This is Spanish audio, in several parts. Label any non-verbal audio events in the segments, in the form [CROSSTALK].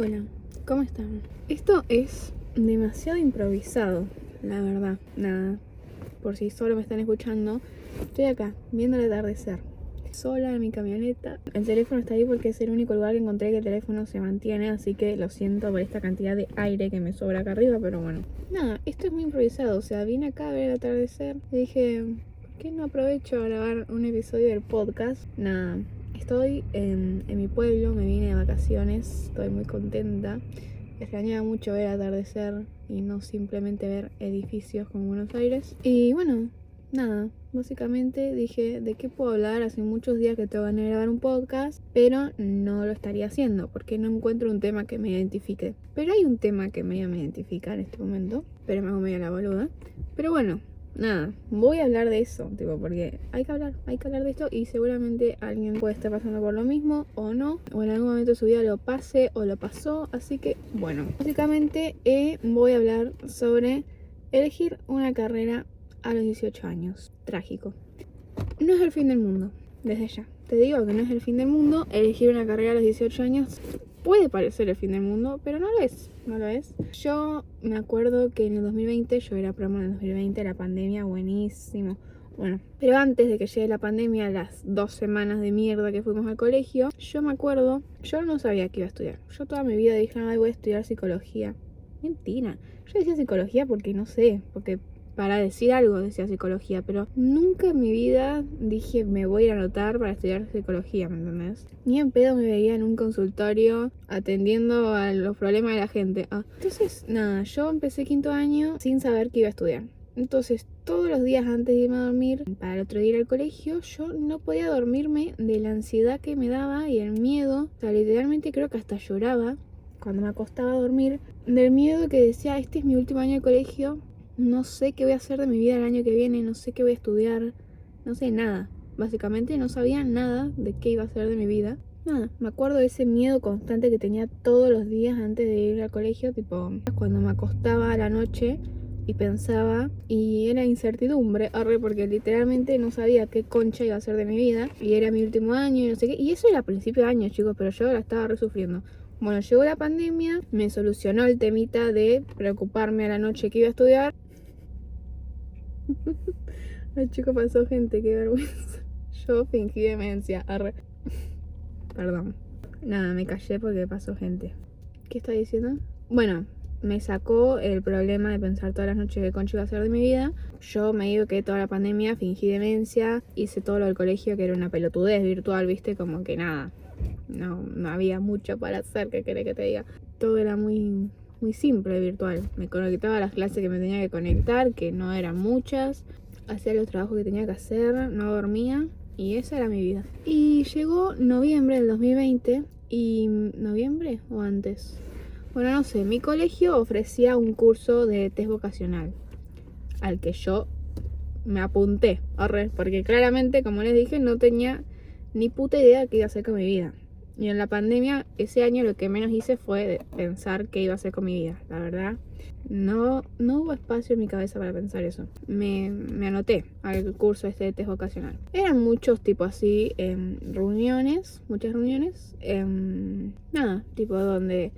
Hola, ¿cómo están? Esto es demasiado improvisado, la verdad. Nada, por si solo me están escuchando, estoy acá, viendo el atardecer. Sola en mi camioneta. El teléfono está ahí porque es el único lugar que encontré que el teléfono se mantiene, así que lo siento por esta cantidad de aire que me sobra acá arriba, pero bueno. Nada, esto es muy improvisado, o sea, vine acá a ver el atardecer y dije, ¿por qué no aprovecho a grabar un episodio del podcast? Nada, Estoy en, mi pueblo, me vine de vacaciones, estoy muy contenta. Extrañaba mucho ver atardecer y no simplemente ver edificios como Buenos Aires. Y bueno, nada, básicamente dije de qué puedo hablar. Hace muchos días que tengo ganas de grabar un podcast, pero no lo estaría haciendo porque no encuentro un tema que me identifique. Pero hay un tema que medio me identifica en este momento, pero me hago medio la boluda. Pero bueno, nada, voy a hablar de eso, tipo, porque hay que hablar, hay que hablar de esto y seguramente alguien puede estar pasando por lo mismo o no, o en algún momento de su vida lo pase o lo pasó, así que bueno, básicamente eh, voy a hablar sobre elegir una carrera a los 18 años, trágico. No es el fin del mundo, desde ya. Te digo que no es el fin del mundo, elegir una carrera a los 18 años puede parecer el fin del mundo, pero no lo es, no lo es. Yo me acuerdo que en el 2020, yo era promo en el 2020, la pandemia, buenísimo. Bueno, pero antes de que llegue la pandemia, las dos semanas de mierda que fuimos al colegio, yo me acuerdo, yo no sabía que iba a estudiar. Yo toda mi vida dije, ay, voy a estudiar psicología. Mentira. Yo decía psicología porque no sé, porque para decir algo decía psicología, pero nunca en mi vida dije me voy a ir a anotar para estudiar psicología, ¿me entendés? Ni en pedo me veía en un consultorio atendiendo a los problemas de la gente. Ah, entonces, nada, yo empecé quinto año sin saber que iba a estudiar. Entonces, todos los días antes de irme a dormir, para el otro día ir al colegio, yo no podía dormirme de la ansiedad que me daba y el miedo. O sea, literalmente creo que hasta lloraba cuando me acostaba a dormir del miedo que decía, este es mi último año de colegio, no sé qué voy a hacer de mi vida el año que viene, no sé qué voy a estudiar, no sé nada. Básicamente no sabía nada de qué iba a hacer de mi vida. Nada, me acuerdo de ese miedo constante que tenía todos los días antes de ir al colegio, tipo cuando me acostaba a la noche y pensaba y era incertidumbre, arre, porque literalmente no sabía qué concha iba a ser de mi vida y era mi último año y no sé qué. Y eso era a principio de año, chicos, pero yo la estaba resufriendo. Bueno, llegó la pandemia, me solucionó el temita de preocuparme a la noche que iba a estudiar [LAUGHS] Ay, chico, pasó gente, qué vergüenza. [LAUGHS] Yo fingí demencia. Arre. Perdón. Nada, me callé porque pasó gente. ¿Qué está diciendo? Bueno, me sacó el problema de pensar todas las noches que concha iba a ser de mi vida. Yo me digo que toda la pandemia fingí demencia, hice todo lo del colegio que era una pelotudez virtual, viste, como que nada. No, no había mucho para hacer, que querés que te diga. Todo era muy muy simple virtual. Me conectaba a las clases que me tenía que conectar, que no eran muchas. Hacía los trabajos que tenía que hacer, no dormía y esa era mi vida. Y llegó noviembre del 2020 y noviembre o antes. Bueno, no sé, mi colegio ofrecía un curso de test vocacional al que yo me apunté, porque claramente, como les dije, no tenía ni puta idea de qué iba a hacer con mi vida. Y en la pandemia, ese año lo que menos hice fue pensar qué iba a hacer con mi vida, la verdad. No, no hubo espacio en mi cabeza para pensar eso. Me, me anoté al curso este test vocacional. Eran muchos tipos así, em, reuniones, muchas reuniones. Em, nada, tipo donde,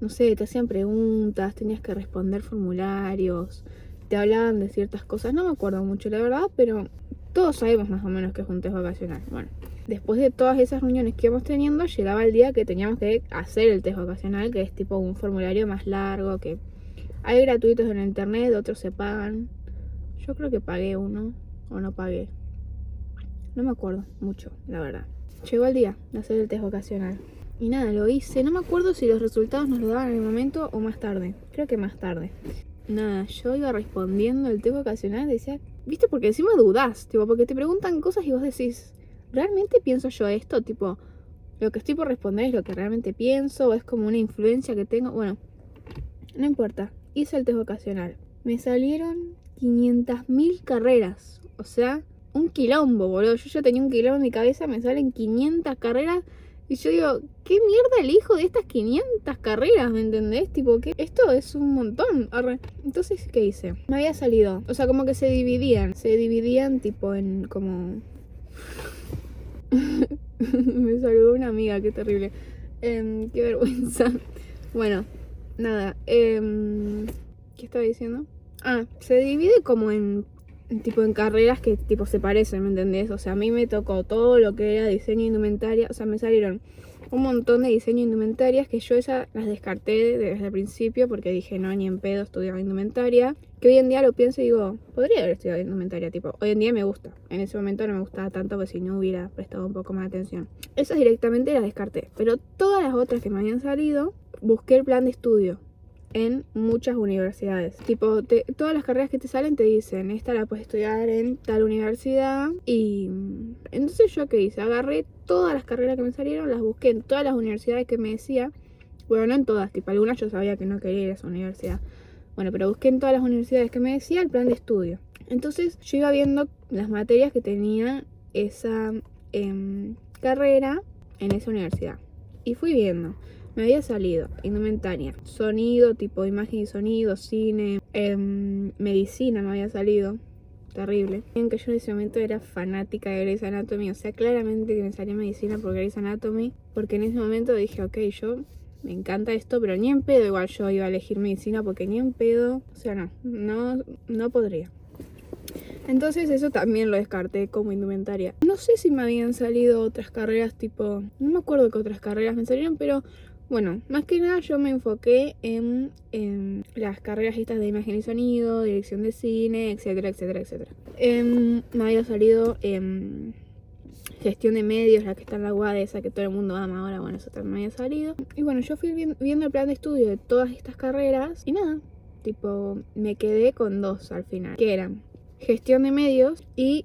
no sé, te hacían preguntas, tenías que responder formularios, te hablaban de ciertas cosas. No me acuerdo mucho, la verdad, pero todos sabemos más o menos que es un test vocacional. Bueno, después de todas esas reuniones que íbamos teniendo, llegaba el día que teníamos que hacer el test vocacional, que es tipo un formulario más largo, que hay gratuitos en internet, otros se pagan. Yo creo que pagué uno o no pagué. No me acuerdo mucho, la verdad. Llegó el día de hacer el test vocacional. Y nada, lo hice. No me acuerdo si los resultados nos lo daban en el momento o más tarde. Creo que más tarde. Nada, yo iba respondiendo el test vocacional decía, viste, porque encima dudás, tipo, porque te preguntan cosas y vos decís, ¿realmente pienso yo esto? Tipo, lo que estoy por responder es lo que realmente pienso, o es como una influencia que tengo. Bueno, no importa. Hice el test vocacional. Me salieron 500.000 carreras. O sea, un quilombo, boludo. Yo ya tenía un quilombo en mi cabeza, me salen 500 carreras. Y yo digo, ¿qué mierda elijo de estas 500 carreras? ¿Me entendés? Tipo, que esto es un montón. Entonces, ¿qué hice? Me había salido. O sea, como que se dividían. Se dividían tipo en como [LAUGHS] me saludó una amiga, qué terrible. Em, qué vergüenza. Bueno, nada. em, ¿Qué estaba diciendo? Ah, se divide como en tipo en carreras que tipo se parecen, ¿me entendés? O sea, a mí me tocó todo lo que era diseño de indumentaria, o sea, me salieron un montón de diseño de indumentarias que yo esas las descarté desde el principio porque dije, no, ni en pedo estudiar indumentaria. Que hoy en día lo pienso y digo, podría haber estudiado indumentaria, tipo, hoy en día me gusta. En ese momento no me gustaba tanto porque si no hubiera prestado un poco más de atención. Esas directamente las descarté, pero todas las otras que me habían salido, busqué el plan de estudio en muchas universidades. Tipo, te- todas las carreras que te salen te dicen, esta la puedes estudiar en tal universidad. Y mm, entonces yo qué hice, agarré todas las carreras que me salieron, las busqué en todas las universidades que me decía. Bueno, no en todas, tipo, algunas yo sabía que no quería ir a esa universidad. Bueno, pero busqué en todas las universidades que me decía el plan de estudio. Entonces yo iba viendo las materias que tenía esa em, carrera en esa universidad. Y fui viendo. Me había salido indumentaria, sonido, tipo imagen y sonido, cine, em, medicina me había salido. Terrible. En que yo en ese momento era fanática de Grey's Anatomy. O sea, claramente que me salía medicina por Grey's Anatomy. Porque en ese momento dije, ok, yo me encanta esto, pero ni en pedo igual yo iba a elegir medicina porque ni en pedo. O sea, no, no, no podría. Entonces eso también lo descarté como indumentaria. No sé si me habían salido otras carreras tipo... No me acuerdo qué otras carreras me salieron, pero bueno, más que nada yo me enfoqué en, en las carreras estas de imagen y sonido, dirección de cine, etcétera, etcétera, etcétera. Em, me había salido em, gestión de medios, la que está en la UAD, esa que todo el mundo ama ahora, bueno, eso también me había salido. Y bueno, yo fui vi- viendo el plan de estudio de todas estas carreras y nada, tipo, me quedé con dos al final, que eran gestión de medios y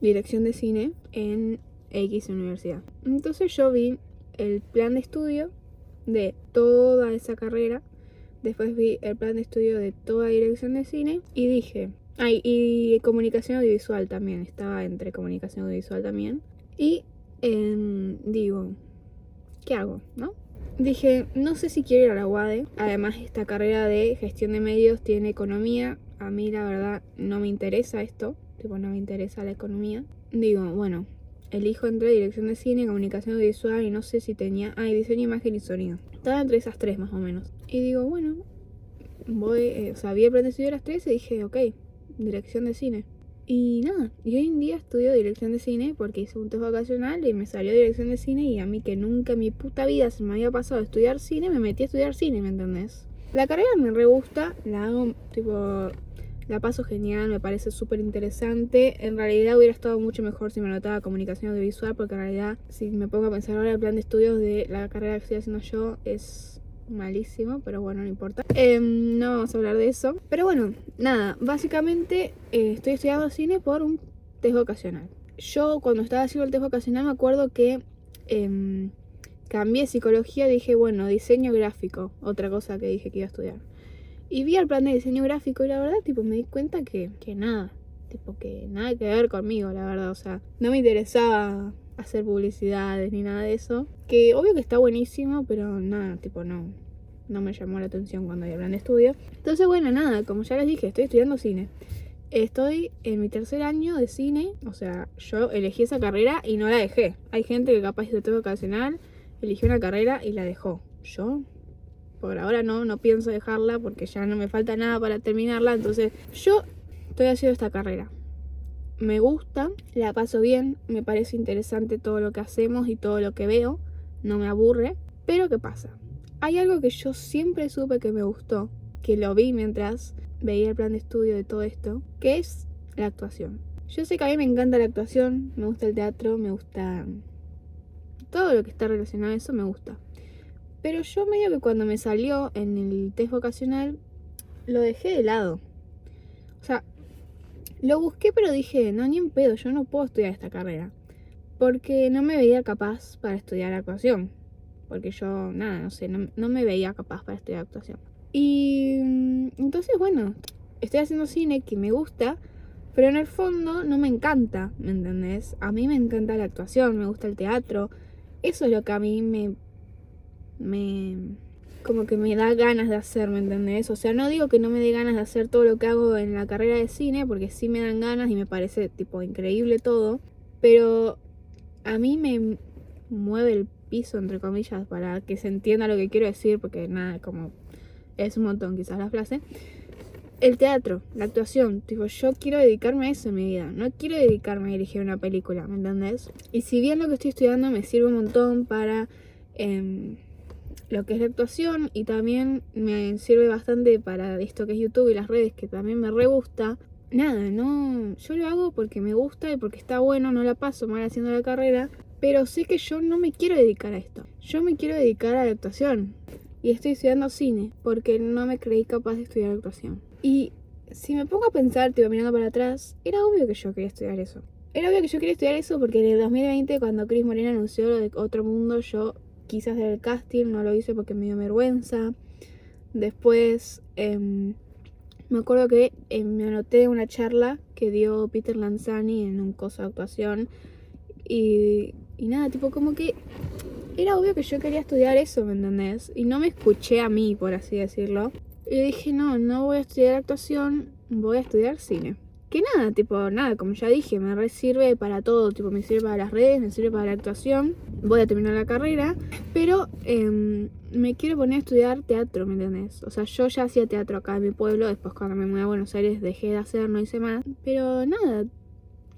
dirección de cine en X universidad. Entonces yo vi el plan de estudio de toda esa carrera, después vi el plan de estudio de toda dirección de cine y dije, ay, y comunicación audiovisual también, estaba entre comunicación audiovisual también. Y em, digo, ¿qué hago? ¿No? Dije, no sé si quiero ir a la UADE. Además, esta carrera de gestión de medios tiene economía. A mí, la verdad, no me interesa esto. Tipo, no me interesa la economía. Digo, bueno, elijo entre dirección de cine, comunicación audiovisual y no sé si tenía. Ah, y diseño, imagen y sonido. Estaba entre esas tres más o menos. Y digo, bueno, voy. eh, o sea, vi el las tres y dije, ok, dirección de cine. Y nada, y hoy en día estudio dirección de cine porque hice un test vocacional y me salió dirección de cine y a mí que nunca en mi puta vida se me había pasado estudiar cine, me metí a estudiar cine, ¿me entendés? La carrera me re gusta, la hago tipo, la paso genial, me parece súper interesante. En realidad hubiera estado mucho mejor si me anotaba comunicación audiovisual porque en realidad si me pongo a pensar ahora el plan de estudios de la carrera que estoy haciendo yo es malísimo, pero bueno, no importa. Em, no vamos a hablar de eso. Pero bueno, nada, básicamente eh, estoy estudiando cine por un test vocacional. Yo cuando estaba haciendo el test vocacional me acuerdo que em, cambié psicología dije, bueno, diseño gráfico, otra cosa que dije que iba a estudiar. Y vi el plan de diseño gráfico y la verdad, tipo, me di cuenta que, que nada, tipo, que nada que ver conmigo, la verdad, o sea, no me interesaba hacer publicidades ni nada de eso. Que obvio que está buenísimo, pero nada, tipo, no, no me llamó la atención cuando había plan de estudio. Entonces, bueno, nada, como ya les dije, estoy estudiando cine. Estoy en mi tercer año de cine, o sea, yo elegí esa carrera y no la dejé. Hay gente que capaz de todo ocasional eligió una carrera y la dejó. Yo, por ahora no, no pienso dejarla porque ya no me falta nada para terminarla. Entonces, yo estoy haciendo esta carrera. Me gusta, la paso bien, me parece interesante todo lo que hacemos y todo lo que veo, no me aburre. Pero ¿qué pasa? Hay algo que yo siempre supe que me gustó, que lo vi mientras veía el plan de estudio de todo esto, que es la actuación. Yo sé que a mí me encanta la actuación, me gusta el teatro, me gusta todo lo que está relacionado a eso, me gusta. Pero yo medio que cuando me salió en el test vocacional, lo dejé de lado. O sea, lo busqué pero dije, no, ni en pedo, yo no puedo estudiar esta carrera. Porque no me veía capaz para estudiar actuación. Porque yo, nada, no sé, no, no me veía capaz para estudiar actuación. Y mm, entonces, bueno, estoy haciendo cine que me gusta, pero en el fondo no me encanta, ¿me entendés? A mí me encanta la actuación, me gusta el teatro. Eso es lo que a mí me. Me. como que me da ganas de hacer, ¿me entendés? O sea, no digo que no me dé ganas de hacer todo lo que hago en la carrera de cine, porque sí me dan ganas y me parece, tipo, increíble todo. Pero a mí me mueve el piso, entre comillas, para que se entienda lo que quiero decir, porque nada, como es un montón quizás la frase. El teatro, la actuación, tipo, yo quiero dedicarme a eso en mi vida, no quiero dedicarme a dirigir una película, ¿me entendés? Y si bien lo que estoy estudiando me sirve un montón para em, lo que es la actuación y también me sirve bastante para esto que es YouTube y las redes, que también me re gusta, nada, no, yo lo hago porque me gusta y porque está bueno, no la paso mal haciendo la carrera, pero sé que yo no me quiero dedicar a esto, yo me quiero dedicar a la actuación y estoy estudiando cine porque no me creí capaz de estudiar actuación. Y si me pongo a pensar, tipo mirando para atrás, era obvio que yo quería estudiar eso. Era obvio que yo quería estudiar eso porque en el 2020, cuando Chris Morena anunció lo de Otro Mundo, yo quise hacer el casting, no lo hice porque me dio vergüenza. Después, em, me acuerdo que em, me anoté una charla que dio Peter Lanzani en un coso de actuación. Y, y nada, tipo como que era obvio que yo quería estudiar eso, ¿me entendés? Y no me escuché a mí, por así decirlo. Y dije, no, no voy a estudiar actuación, voy a estudiar cine. Que nada, tipo, nada, como ya dije, me sirve para todo, tipo, me sirve para las redes, me sirve para la actuación, voy a terminar la carrera, pero em, me quiero poner a estudiar teatro, ¿me entendés? O sea, yo ya hacía teatro acá en mi pueblo, después cuando me mudé a Buenos Aires dejé de hacer, no hice más, pero nada,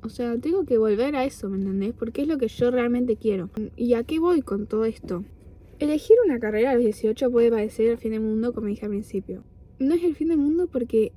o sea, tengo que volver a eso, ¿me entendés? Porque es lo que yo realmente quiero. ¿Y a qué voy con todo esto? Elegir una carrera a los 18 puede parecer el fin del mundo, como dije al principio. No es el fin del mundo porque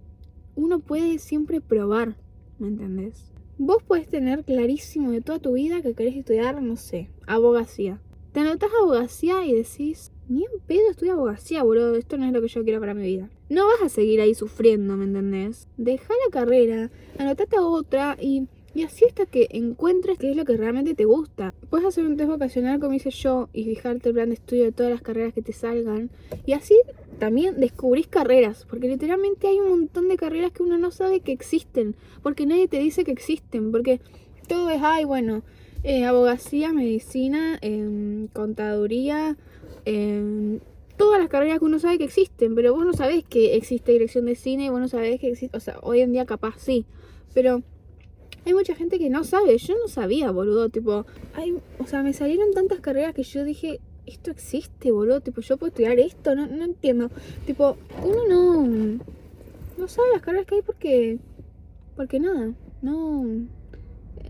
uno puede siempre probar, ¿me entendés? Vos podés tener clarísimo de toda tu vida que querés estudiar, no sé, abogacía. Te anotás abogacía y decís, ni en pedo estudio abogacía, boludo, esto no es lo que yo quiero para mi vida. No vas a seguir ahí sufriendo, ¿me entendés? Deja la carrera, anotate a otra y y así hasta que encuentres qué es lo que realmente te gusta. Puedes hacer un test vocacional como hice yo y fijarte el plan de estudio de todas las carreras que te salgan. Y así también descubrís carreras, porque literalmente hay un montón de carreras que uno no sabe que existen, porque nadie te dice que existen, porque todo es, ay, bueno, eh, abogacía, medicina, em, contaduría, em, todas las carreras que uno sabe que existen, pero vos no sabés que existe dirección de cine, vos no sabés que existe, o sea, hoy en día capaz sí, pero hay mucha gente que no sabe. Yo no sabía, boludo. Tipo, hay, o sea, me salieron tantas carreras que yo dije, esto existe, boludo. Tipo, yo puedo estudiar esto. No, no entiendo. Tipo, uno no, no sabe las carreras que hay porque, porque nada. No,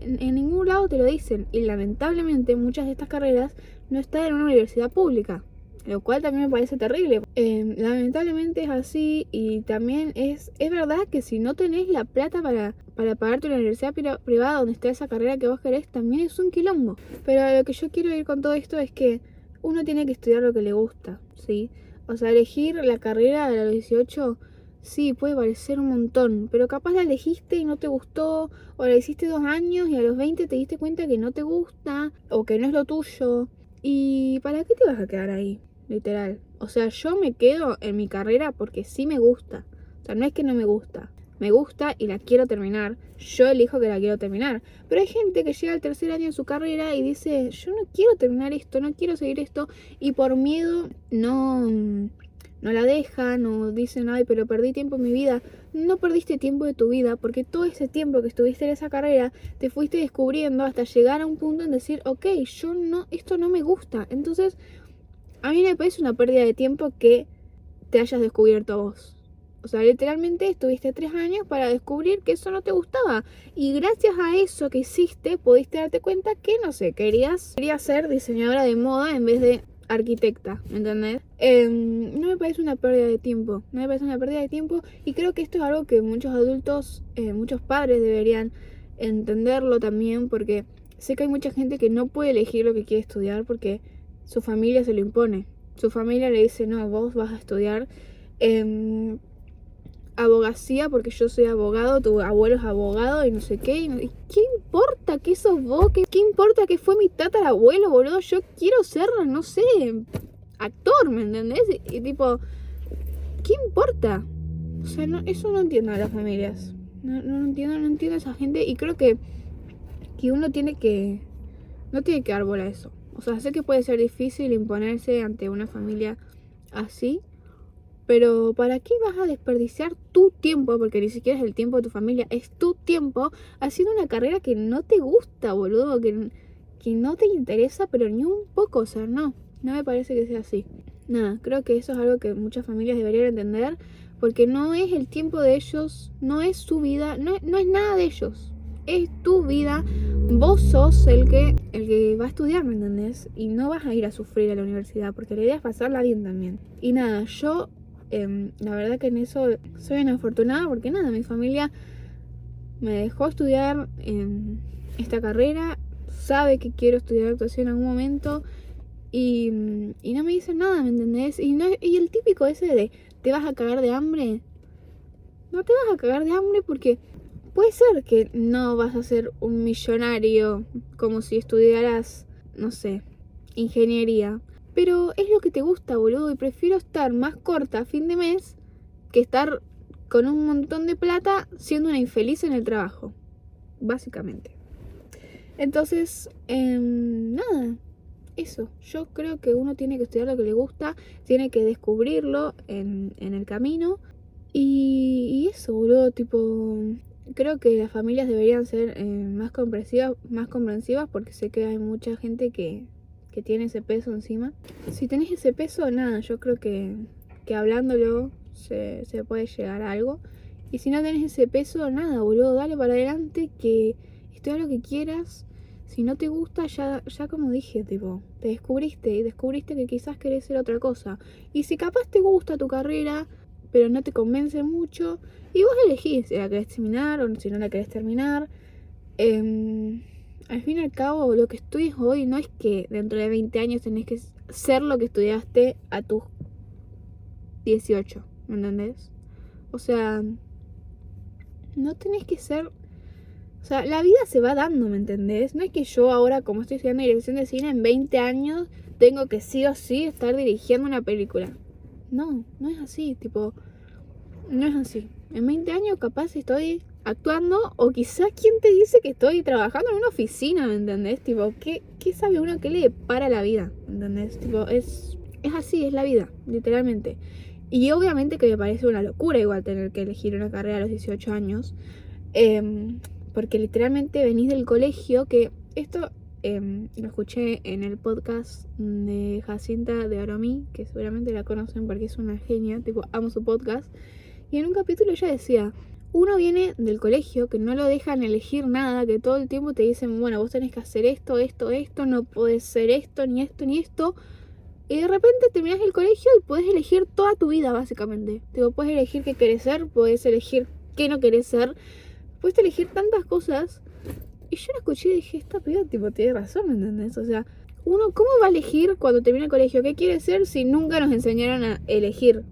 en, ningún lado te lo dicen. Y lamentablemente muchas de estas carreras no están en una universidad pública lo cual también me parece terrible. Em, lamentablemente es así y también es, es verdad que si no tenés la plata para, para pagarte una universidad privada donde esté esa carrera que vos querés, también es un quilombo. Pero lo que yo quiero ir con todo esto es que uno tiene que estudiar lo que le gusta, ¿sí? O sea, elegir la carrera de los 18, sí, puede parecer un montón, pero capaz la elegiste y no te gustó, o la hiciste dos años y a los 20 te diste cuenta que no te gusta, o que no es lo tuyo. ¿Y para qué te vas a quedar ahí? literal. O sea, yo me quedo en mi carrera porque sí me gusta. O sea, no es que no me gusta. Me gusta y la quiero terminar. Yo elijo que la quiero terminar. Pero hay gente que llega al tercer año de su carrera y dice, yo no quiero terminar esto, no quiero seguir esto. Y por miedo no, no la dejan o dicen, ay, pero perdí tiempo en mi vida. No perdiste tiempo de tu vida porque todo ese tiempo que estuviste en esa carrera te fuiste descubriendo hasta llegar a un punto en decir, ok, yo no, esto no me gusta. Entonces a mí me parece una pérdida de tiempo que te hayas descubierto vos. O sea, literalmente estuviste tres años para descubrir que eso no te gustaba. Y gracias a eso que hiciste, pudiste darte cuenta que, no sé, querías, querías ser diseñadora de moda en vez de arquitecta, ¿me entendés? Em, no me parece una pérdida de tiempo, no me parece una pérdida de tiempo y creo que esto es algo que muchos adultos, eh, muchos padres deberían entenderlo también porque sé que hay mucha gente que no puede elegir lo que quiere estudiar porque su familia se lo impone. Su familia le dice, no, vos vas a estudiar em, abogacía porque yo soy abogado, tu abuelo es abogado y no sé qué. Y, ¿Qué importa que sos vos? ¿Qué, ¿Qué, importa que fue mi tatarabuelo, boludo? Yo quiero ser, no sé, actor, ¿me entendés? Y, tipo, ¿qué importa? O sea, no, eso no entiendo a las familias. No, no entiendo, no entiendo a esa gente y creo que, que uno tiene que... No tiene que dar bola a eso. O sea, sé que puede ser difícil imponerse ante una familia así, pero ¿para qué vas a desperdiciar tu tiempo? Porque ni siquiera es el tiempo de tu familia, es tu tiempo haciendo una carrera que no te gusta, boludo, que, que no te interesa, pero ni un poco, o sea, no, no me parece que sea así. Nada, creo que eso es algo que muchas familias deberían entender, porque no es el tiempo de ellos, no es su vida, no, no es nada de ellos, es tu vida, vos sos el que, el que va a estudiar, ¿me entendés? Y no vas a ir a sufrir a la universidad, porque la idea es pasarla bien también. Y nada, yo, em, la verdad que en eso soy una afortunada, porque nada, mi familia me dejó estudiar en esta carrera, sabe que quiero estudiar actuación en algún momento y, no me dicen nada, ¿me entendés? Y, no, y el típico ese de, ¿te vas a cagar de hambre? No te vas a cagar de hambre porque puede ser que no vas a ser un millonario como si estudiaras, no sé, ingeniería. Pero es lo que te gusta, boludo, y prefiero estar más corta a fin de mes que estar con un montón de plata siendo una infeliz en el trabajo, básicamente. Entonces, em, nada, eso. Yo creo que uno tiene que estudiar lo que le gusta, tiene que descubrirlo en, el camino. Y, eso, boludo, tipo, creo que las familias deberían ser eh, más comprensivas, más comprensivas porque sé que hay mucha gente que, que tiene ese peso encima. Si tenés ese peso, nada, yo creo que, que hablándolo se, puede llegar a algo. Y si no tenés ese peso, nada, boludo, dale para adelante, que estudia lo que quieras. Si no te gusta, ya, ya como dije, tipo, te descubriste y descubriste que quizás querés ser otra cosa. Y si capaz te gusta tu carrera, pero no te convence mucho, y vos elegís si la querés terminar o si no la querés terminar. Em, al fin y al cabo, lo que estudies hoy no es que dentro de 20 años tenés que ser lo que estudiaste a tus 18. ¿me entendés? O sea, no tenés que ser... O sea, la vida se va dando, ¿me entendés? No es que yo ahora, como estoy estudiando dirección de cine, en 20 años tengo que sí o sí estar dirigiendo una película. No, no es así, tipo, no es así. En 20 años capaz estoy actuando o quizás quien te dice que estoy trabajando en una oficina, ¿me entendés? Tipo, ¿qué, qué sabe uno que le para la vida? ¿Me entendés? Tipo, es, es así, es la vida, literalmente. Y obviamente que me parece una locura igual tener que elegir una carrera a los 18 años. Em, porque literalmente venís del colegio, que esto em, lo escuché en el podcast de Jacinta de Aromí, que seguramente la conocen porque es una genia, tipo, amo su podcast. Y en un capítulo ella decía, uno viene del colegio que no lo dejan elegir nada, que todo el tiempo te dicen, bueno, vos tenés que hacer esto, esto, esto, no puedes ser esto, ni esto, ni esto. Y de repente terminas el colegio y puedes elegir toda tu vida, básicamente. Tipo, puedes elegir qué querés ser, puedes elegir qué no querés ser. Puedes elegir tantas cosas. Y yo lo escuché y dije, esta piba, tipo, tiene razón, ¿me entendés? O sea, uno, ¿cómo va a elegir cuando termina el colegio qué quiere ser si nunca nos enseñaron a elegir?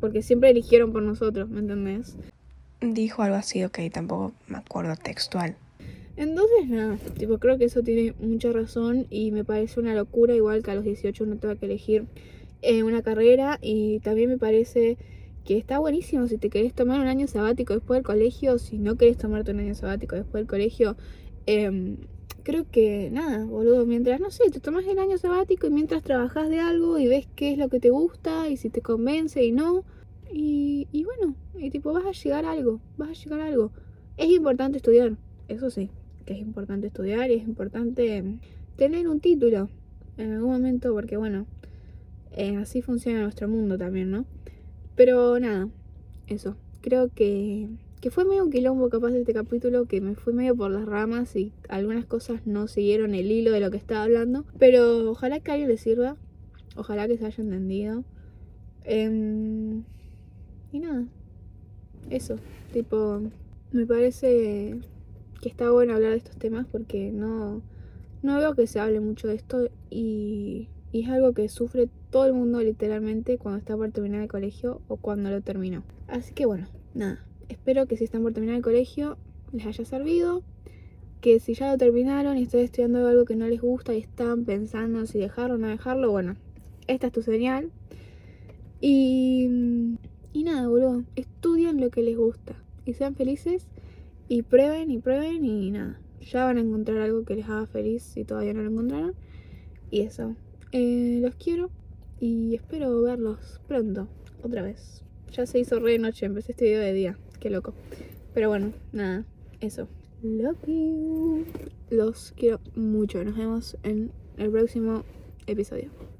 Porque siempre eligieron por nosotros, ¿me entendés? Dijo algo así, ok, tampoco me acuerdo textual. Entonces, nada, tipo, creo que eso tiene mucha razón y me parece una locura, igual que a los 18 uno tenga que elegir eh, una carrera y también me parece que está buenísimo si te querés tomar un año sabático después del colegio, si no querés tomarte un año sabático después del colegio, em, creo que nada, boludo, mientras, no sé, te tomas el año sabático y mientras trabajas de algo y ves qué es lo que te gusta y si te convence y no, y, bueno, y tipo vas a llegar algo, vas a llegar algo. Es importante estudiar, eso sí, que es importante estudiar y es importante tener un título en algún momento porque bueno, eh, así funciona nuestro mundo también, ¿no? Pero nada, eso. Creo que, que fue medio un quilombo capaz este capítulo, que me fui medio por las ramas y algunas cosas no siguieron el hilo de lo que estaba hablando. Pero ojalá que a alguien le sirva, ojalá que se haya entendido. Em, y nada, eso, tipo, me parece que está bueno hablar de estos temas porque no, no veo que se hable mucho de esto y, es algo que sufre todo el mundo literalmente cuando está por terminar el colegio o cuando lo terminó. Así que bueno, nada, espero que si están por terminar el colegio les haya servido, que si ya lo terminaron y están estudiando algo que no les gusta y están pensando si dejarlo o no dejarlo, bueno, esta es tu señal. Y, y nada, boludo, estudien lo que les gusta y sean felices y prueben y prueben y nada. Ya van a encontrar algo que les haga feliz si todavía no lo encontraron. Y eso. Eh, los quiero y espero verlos pronto, otra vez. Ya se hizo re de noche, empecé este video de día. Qué loco. Pero bueno, nada, eso. Love you. Los quiero mucho. Nos vemos en el próximo episodio.